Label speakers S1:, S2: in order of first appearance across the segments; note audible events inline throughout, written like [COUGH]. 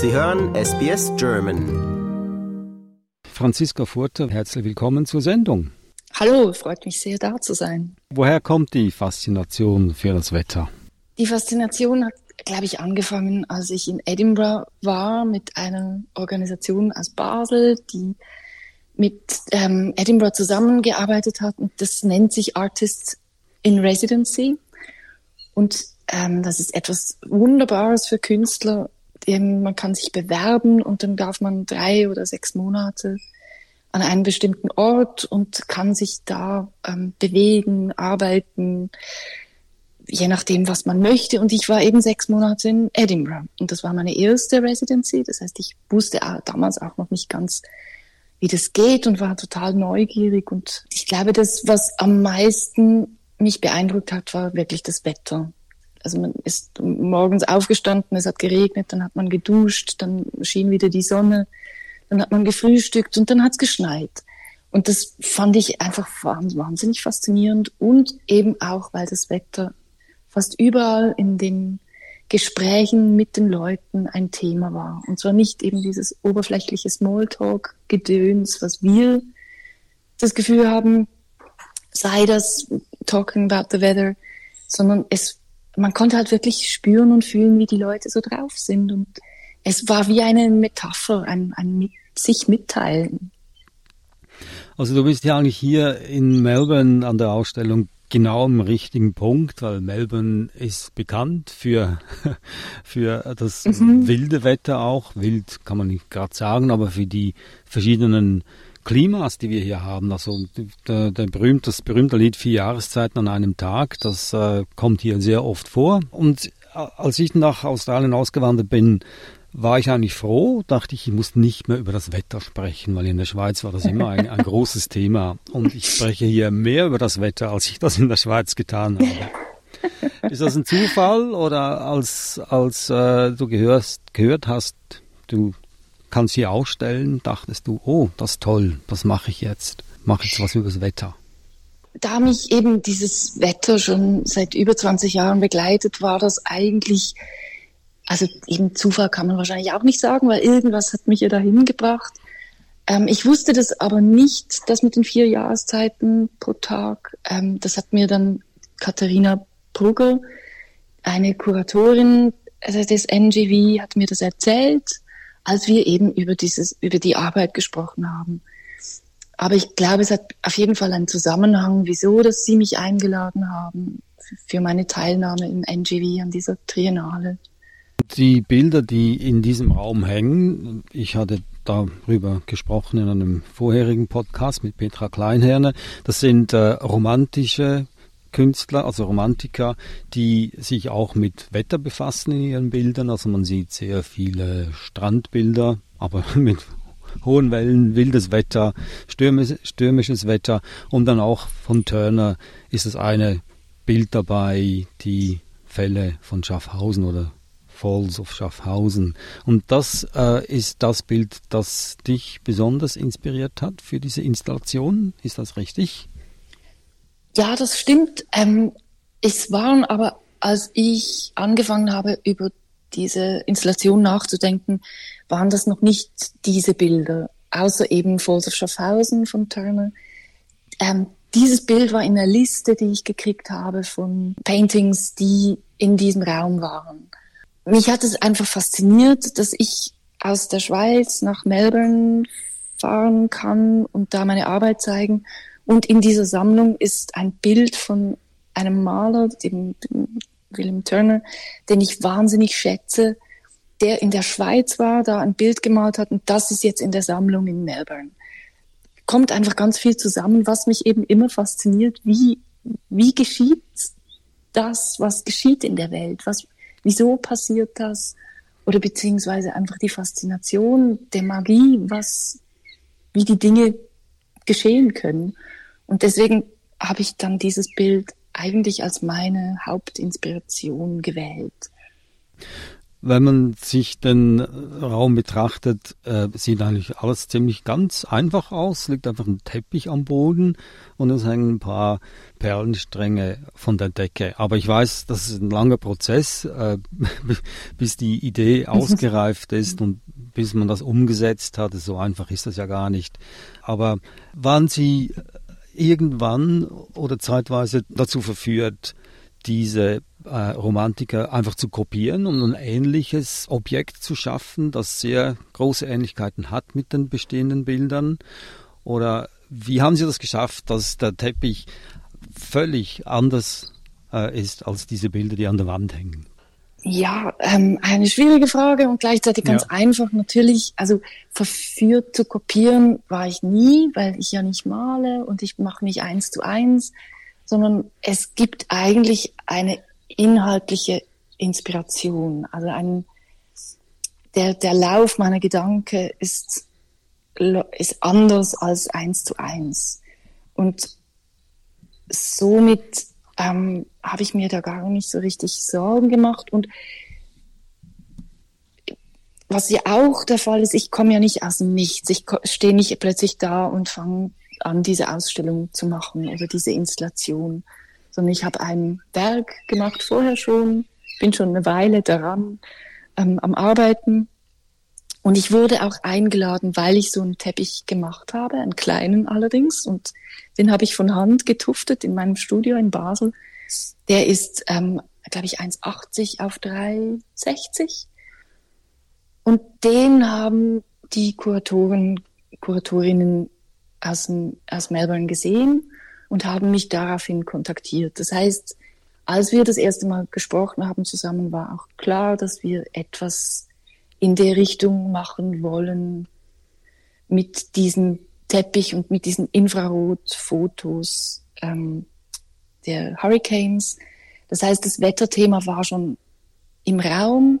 S1: Sie hören SBS German.
S2: Franziska Furter, herzlich willkommen zur Sendung.
S3: Hallo, freut mich sehr, da zu sein.
S2: Woher kommt die Faszination für das Wetter?
S3: Die Faszination hat, glaube ich, angefangen, als ich in Edinburgh war mit einer Organisation aus Basel, die mit ähm, Edinburgh zusammengearbeitet hat. Und das nennt sich Artists in Residency. Und ähm, das ist etwas Wunderbares für Künstler. Man kann sich bewerben und dann darf man drei oder sechs Monate an einem bestimmten Ort und kann sich da ähm, bewegen, arbeiten, je nachdem, was man möchte. Und ich war eben sechs Monate in Edinburgh und das war meine erste Residency. Das heißt, ich wusste damals auch noch nicht ganz, wie das geht und war total neugierig. Und ich glaube, das, was am meisten mich beeindruckt hat, war wirklich das Wetter. Also man ist morgens aufgestanden, es hat geregnet, dann hat man geduscht, dann schien wieder die Sonne, dann hat man gefrühstückt und dann hat es geschneit. Und das fand ich einfach wahnsinnig faszinierend und eben auch, weil das Wetter fast überall in den Gesprächen mit den Leuten ein Thema war. Und zwar nicht eben dieses oberflächliche Smalltalk-Gedöns, was wir das Gefühl haben, sei das talking about the weather, sondern es, man konnte halt wirklich spüren und fühlen, wie die Leute so drauf sind. Und es war wie eine Metapher, ein, ein mit, sich mitteilen.
S2: Also du bist ja eigentlich hier in Melbourne an der Ausstellung genau am richtigen Punkt, weil Melbourne ist bekannt für, [LAUGHS] für das mhm. wilde Wetter auch. Wild kann man nicht gerade sagen, aber für die verschiedenen Klimas, die wir hier haben. Also der, der berühmt, das berühmte Lied Vier Jahreszeiten an einem Tag, das äh, kommt hier sehr oft vor. Und äh, als ich nach Australien ausgewandert bin, war ich eigentlich froh, dachte ich, ich muss nicht mehr über das Wetter sprechen, weil in der Schweiz war das immer ein, ein großes Thema. Und ich spreche hier mehr über das Wetter, als ich das in der Schweiz getan habe. Ist das ein Zufall oder als, als äh, du gehörst, gehört hast, du kannst hier ausstellen, dachtest du, oh, das ist toll, das mache ich jetzt, mache jetzt was über das Wetter?
S3: Da mich eben dieses Wetter schon seit über 20 Jahren begleitet, war das eigentlich also eben Zufall kann man wahrscheinlich auch nicht sagen, weil irgendwas hat mich ja dahin gebracht. Ähm, ich wusste das aber nicht, das mit den vier Jahreszeiten pro Tag. Ähm, das hat mir dann Katharina Brugger, eine Kuratorin also des NGV, hat mir das erzählt, als wir eben über dieses, über die Arbeit gesprochen haben. Aber ich glaube, es hat auf jeden Fall einen Zusammenhang, wieso, dass Sie mich eingeladen haben für meine Teilnahme im NGV an dieser Triennale.
S2: Die Bilder, die in diesem Raum hängen, ich hatte darüber gesprochen in einem vorherigen Podcast mit Petra Kleinherne, das sind äh, romantische Künstler, also Romantiker, die sich auch mit Wetter befassen in ihren Bildern. Also man sieht sehr viele Strandbilder, aber [LAUGHS] mit hohen Wellen, wildes Wetter, stürmisches Wetter. Und dann auch von Turner ist es eine Bild dabei, die Fälle von Schaffhausen oder Falls of Schaffhausen. Und das äh, ist das Bild, das dich besonders inspiriert hat für diese Installation. Ist das richtig?
S3: Ja, das stimmt. Ähm, es waren aber, als ich angefangen habe, über diese Installation nachzudenken, waren das noch nicht diese Bilder, außer eben Falls Schaffhausen von Turner. Ähm, dieses Bild war in der Liste, die ich gekriegt habe von Paintings, die in diesem Raum waren mich hat es einfach fasziniert, dass ich aus der Schweiz nach Melbourne fahren kann und da meine Arbeit zeigen. Und in dieser Sammlung ist ein Bild von einem Maler, dem, dem William Turner, den ich wahnsinnig schätze, der in der Schweiz war, da ein Bild gemalt hat und das ist jetzt in der Sammlung in Melbourne. Kommt einfach ganz viel zusammen, was mich eben immer fasziniert. Wie, wie geschieht das, was geschieht in der Welt? Was, wieso passiert das? Oder beziehungsweise einfach die Faszination der Magie, was, wie die Dinge geschehen können. Und deswegen habe ich dann dieses Bild eigentlich als meine Hauptinspiration gewählt.
S2: wenn man sich den Raum betrachtet, äh, sieht eigentlich alles ziemlich ganz einfach aus. Liegt einfach ein Teppich am Boden und es hängen ein paar Perlenstränge von der Decke. Aber ich weiß, das ist ein langer Prozess, äh, [LAUGHS] bis die Idee [LAUGHS] ausgereift ist und bis man das umgesetzt hat. So einfach ist das ja gar nicht. Aber waren Sie irgendwann oder zeitweise dazu verführt, diese äh, Romantiker einfach zu kopieren und ein ähnliches Objekt zu schaffen, das sehr große Ähnlichkeiten hat mit den bestehenden Bildern? Oder wie haben Sie das geschafft, dass der Teppich völlig anders äh, ist als diese Bilder, die an der Wand hängen?
S3: Ja, ähm, eine schwierige Frage und gleichzeitig ganz ja. einfach. Natürlich, also verführt zu kopieren war ich nie, weil ich ja nicht male und ich mache nicht eins zu eins, sondern es gibt eigentlich eine inhaltliche Inspiration. Also ein, der, der Lauf meiner Gedanken ist, ist anders als eins zu eins. Und somit ähm, habe ich mir da gar nicht so richtig Sorgen gemacht. Und was ja auch der Fall ist, ich komme ja nicht aus dem Nichts. Ich stehe nicht plötzlich da und fange an, diese Ausstellung zu machen oder diese Installation, sondern ich habe ein Werk gemacht vorher schon, bin schon eine Weile daran ähm, am Arbeiten. Und ich wurde auch eingeladen, weil ich so einen Teppich gemacht habe, einen kleinen allerdings. Und den habe ich von Hand getuftet in meinem Studio in Basel. Der ist, ähm, glaube ich, 1,80 auf 3,60. Und den haben die Kuratoren, Kuratorinnen aus, aus Melbourne gesehen und haben mich daraufhin kontaktiert. Das heißt, als wir das erste Mal gesprochen haben zusammen, war auch klar, dass wir etwas in der Richtung machen wollen mit diesem Teppich und mit diesen Infrarotfotos ähm, der Hurricanes. Das heißt, das Wetterthema war schon im Raum,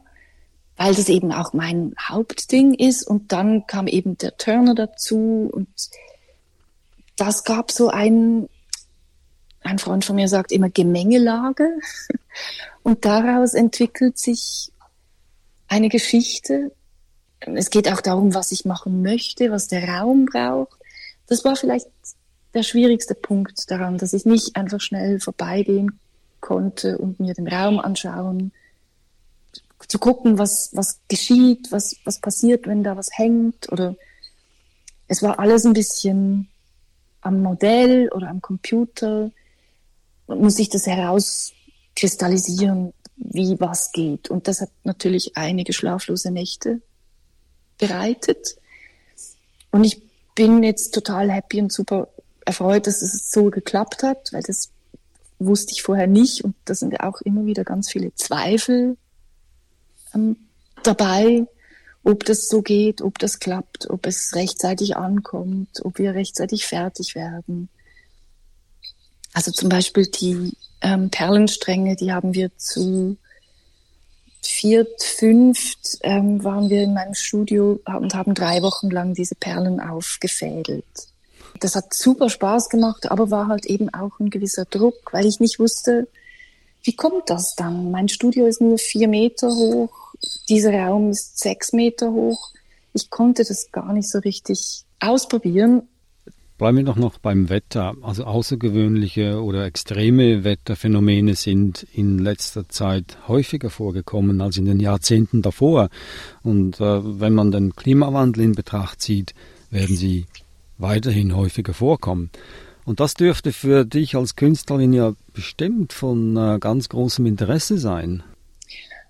S3: weil das eben auch mein Hauptding ist. Und dann kam eben der Turner dazu und das gab so ein, ein Freund von mir sagt immer Gemengelage. [LAUGHS] Und daraus entwickelt sich eine Geschichte. Es geht auch darum, was ich machen möchte, was der Raum braucht. Das war vielleicht der schwierigste Punkt daran, dass ich nicht einfach schnell vorbeigehen konnte und mir den Raum anschauen, zu gucken, was, was geschieht, was, was passiert, wenn da was hängt oder es war alles ein bisschen am Modell oder am Computer muss sich das herauskristallisieren, wie was geht. Und das hat natürlich einige schlaflose Nächte bereitet. Und ich bin jetzt total happy und super erfreut, dass es so geklappt hat, weil das wusste ich vorher nicht. Und da sind ja auch immer wieder ganz viele Zweifel ähm, dabei ob das so geht, ob das klappt, ob es rechtzeitig ankommt, ob wir rechtzeitig fertig werden. Also zum Beispiel die ähm, Perlenstränge, die haben wir zu viert, fünft ähm, waren wir in meinem Studio und haben drei Wochen lang diese Perlen aufgefädelt. Das hat super Spaß gemacht, aber war halt eben auch ein gewisser Druck, weil ich nicht wusste, wie kommt das dann? Mein Studio ist nur vier Meter hoch dieser Raum ist sechs Meter hoch. Ich konnte das gar nicht so richtig ausprobieren.
S2: Bleiben wir doch noch beim Wetter. Also außergewöhnliche oder extreme Wetterphänomene sind in letzter Zeit häufiger vorgekommen als in den Jahrzehnten davor. Und äh, wenn man den Klimawandel in Betracht zieht, werden sie weiterhin häufiger vorkommen. Und das dürfte für dich als Künstlerin ja bestimmt von äh, ganz großem Interesse sein.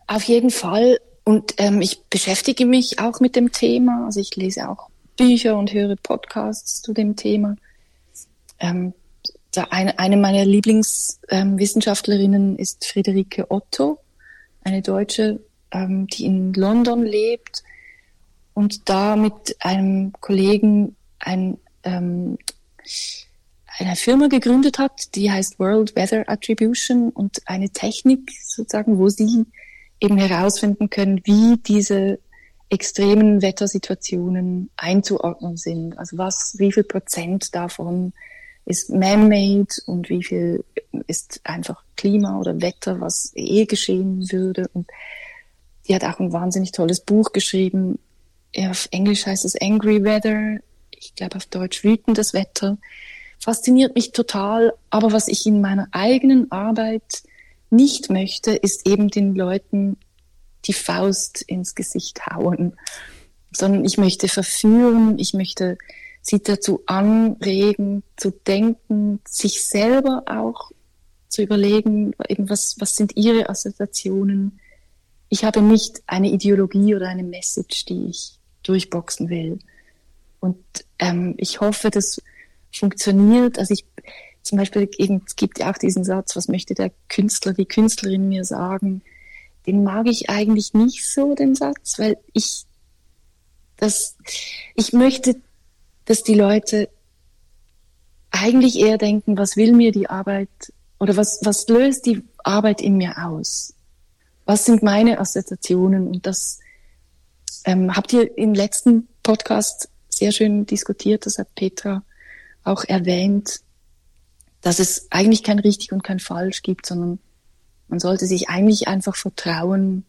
S3: Auf jeden Fall. Und ähm, ich beschäftige mich auch mit dem Thema. Also ich lese auch Bücher und höre Podcasts zu dem Thema. Ähm, eine, eine meiner Lieblingswissenschaftlerinnen ähm, ist Friederike Otto, eine Deutsche, ähm, die in London lebt und da mit einem Kollegen ein, ähm, eine Firma gegründet hat, die heißt World Weather Attribution und eine Technik sozusagen, wo sie eben herausfinden können, wie diese extremen Wettersituationen einzuordnen sind. Also was, wie viel Prozent davon ist man-made und wie viel ist einfach Klima oder Wetter, was eh geschehen würde. Und die hat auch ein wahnsinnig tolles Buch geschrieben. Auf Englisch heißt es Angry Weather. Ich glaube auf Deutsch wütendes Wetter. Fasziniert mich total. Aber was ich in meiner eigenen Arbeit nicht möchte, ist eben den Leuten die Faust ins Gesicht hauen, sondern ich möchte verführen, ich möchte sie dazu anregen, zu denken, sich selber auch zu überlegen, eben was, was sind ihre Assoziationen. Ich habe nicht eine Ideologie oder eine Message, die ich durchboxen will. Und ähm, ich hoffe, das funktioniert. Also ich zum Beispiel eben, es gibt ja auch diesen Satz, was möchte der Künstler, die Künstlerin mir sagen? Den mag ich eigentlich nicht so, den Satz, weil ich das, ich möchte, dass die Leute eigentlich eher denken, was will mir die Arbeit oder was, was löst die Arbeit in mir aus? Was sind meine Assoziationen? Und das ähm, habt ihr im letzten Podcast sehr schön diskutiert, das hat Petra auch erwähnt, dass es eigentlich kein richtig und kein falsch gibt, sondern man sollte sich eigentlich einfach vertrauen,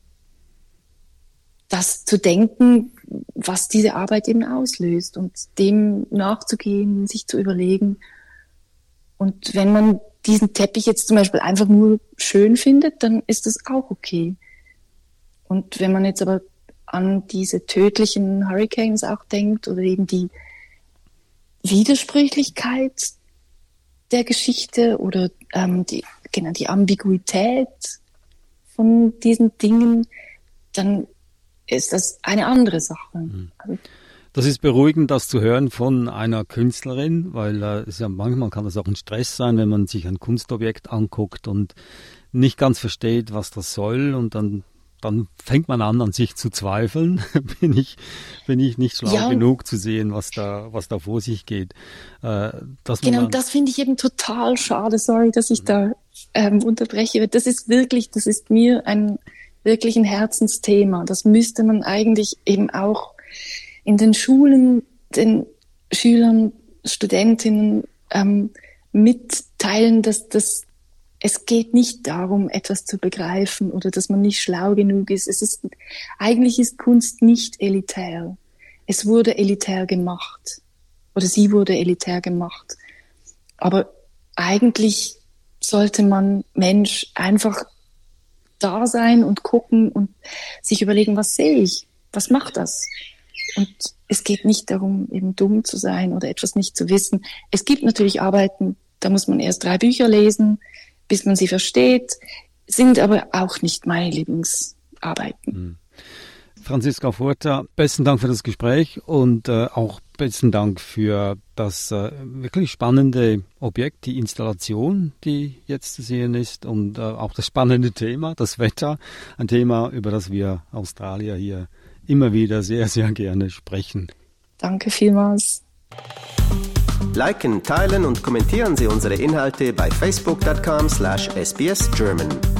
S3: das zu denken, was diese Arbeit eben auslöst und dem nachzugehen, sich zu überlegen. Und wenn man diesen Teppich jetzt zum Beispiel einfach nur schön findet, dann ist das auch okay. Und wenn man jetzt aber an diese tödlichen Hurricanes auch denkt oder eben die Widersprüchlichkeit der Geschichte oder ähm, die, genau, die Ambiguität von diesen Dingen, dann ist das eine andere Sache. Mhm. Also,
S2: das ist beruhigend, das zu hören von einer Künstlerin, weil äh, es ja manchmal kann das auch ein Stress sein, wenn man sich ein Kunstobjekt anguckt und nicht ganz versteht, was das soll und dann dann fängt man an, an sich zu zweifeln. [LAUGHS] bin ich, bin ich nicht schlau ja. genug zu sehen, was da, was da vor sich geht.
S3: Äh, genau, das finde ich eben total schade. Sorry, dass ich da ähm, unterbreche. Das ist wirklich, das ist mir ein wirklich ein Herzensthema. Das müsste man eigentlich eben auch in den Schulen den Schülern, Studentinnen ähm, mitteilen, dass das es geht nicht darum, etwas zu begreifen oder dass man nicht schlau genug ist. Es ist, eigentlich ist Kunst nicht elitär. Es wurde elitär gemacht. Oder sie wurde elitär gemacht. Aber eigentlich sollte man Mensch einfach da sein und gucken und sich überlegen, was sehe ich? Was macht das? Und es geht nicht darum, eben dumm zu sein oder etwas nicht zu wissen. Es gibt natürlich Arbeiten, da muss man erst drei Bücher lesen, bis man sie versteht, sind aber auch nicht meine Lieblingsarbeiten. Hm.
S2: Franziska Furter, besten Dank für das Gespräch und äh, auch besten Dank für das äh, wirklich spannende Objekt, die Installation, die jetzt zu sehen ist und äh, auch das spannende Thema, das Wetter, ein Thema, über das wir Australier hier immer wieder sehr, sehr gerne sprechen.
S3: Danke vielmals.
S1: Liken, teilen und kommentieren Sie unsere Inhalte bei facebook.com/sbsgerman.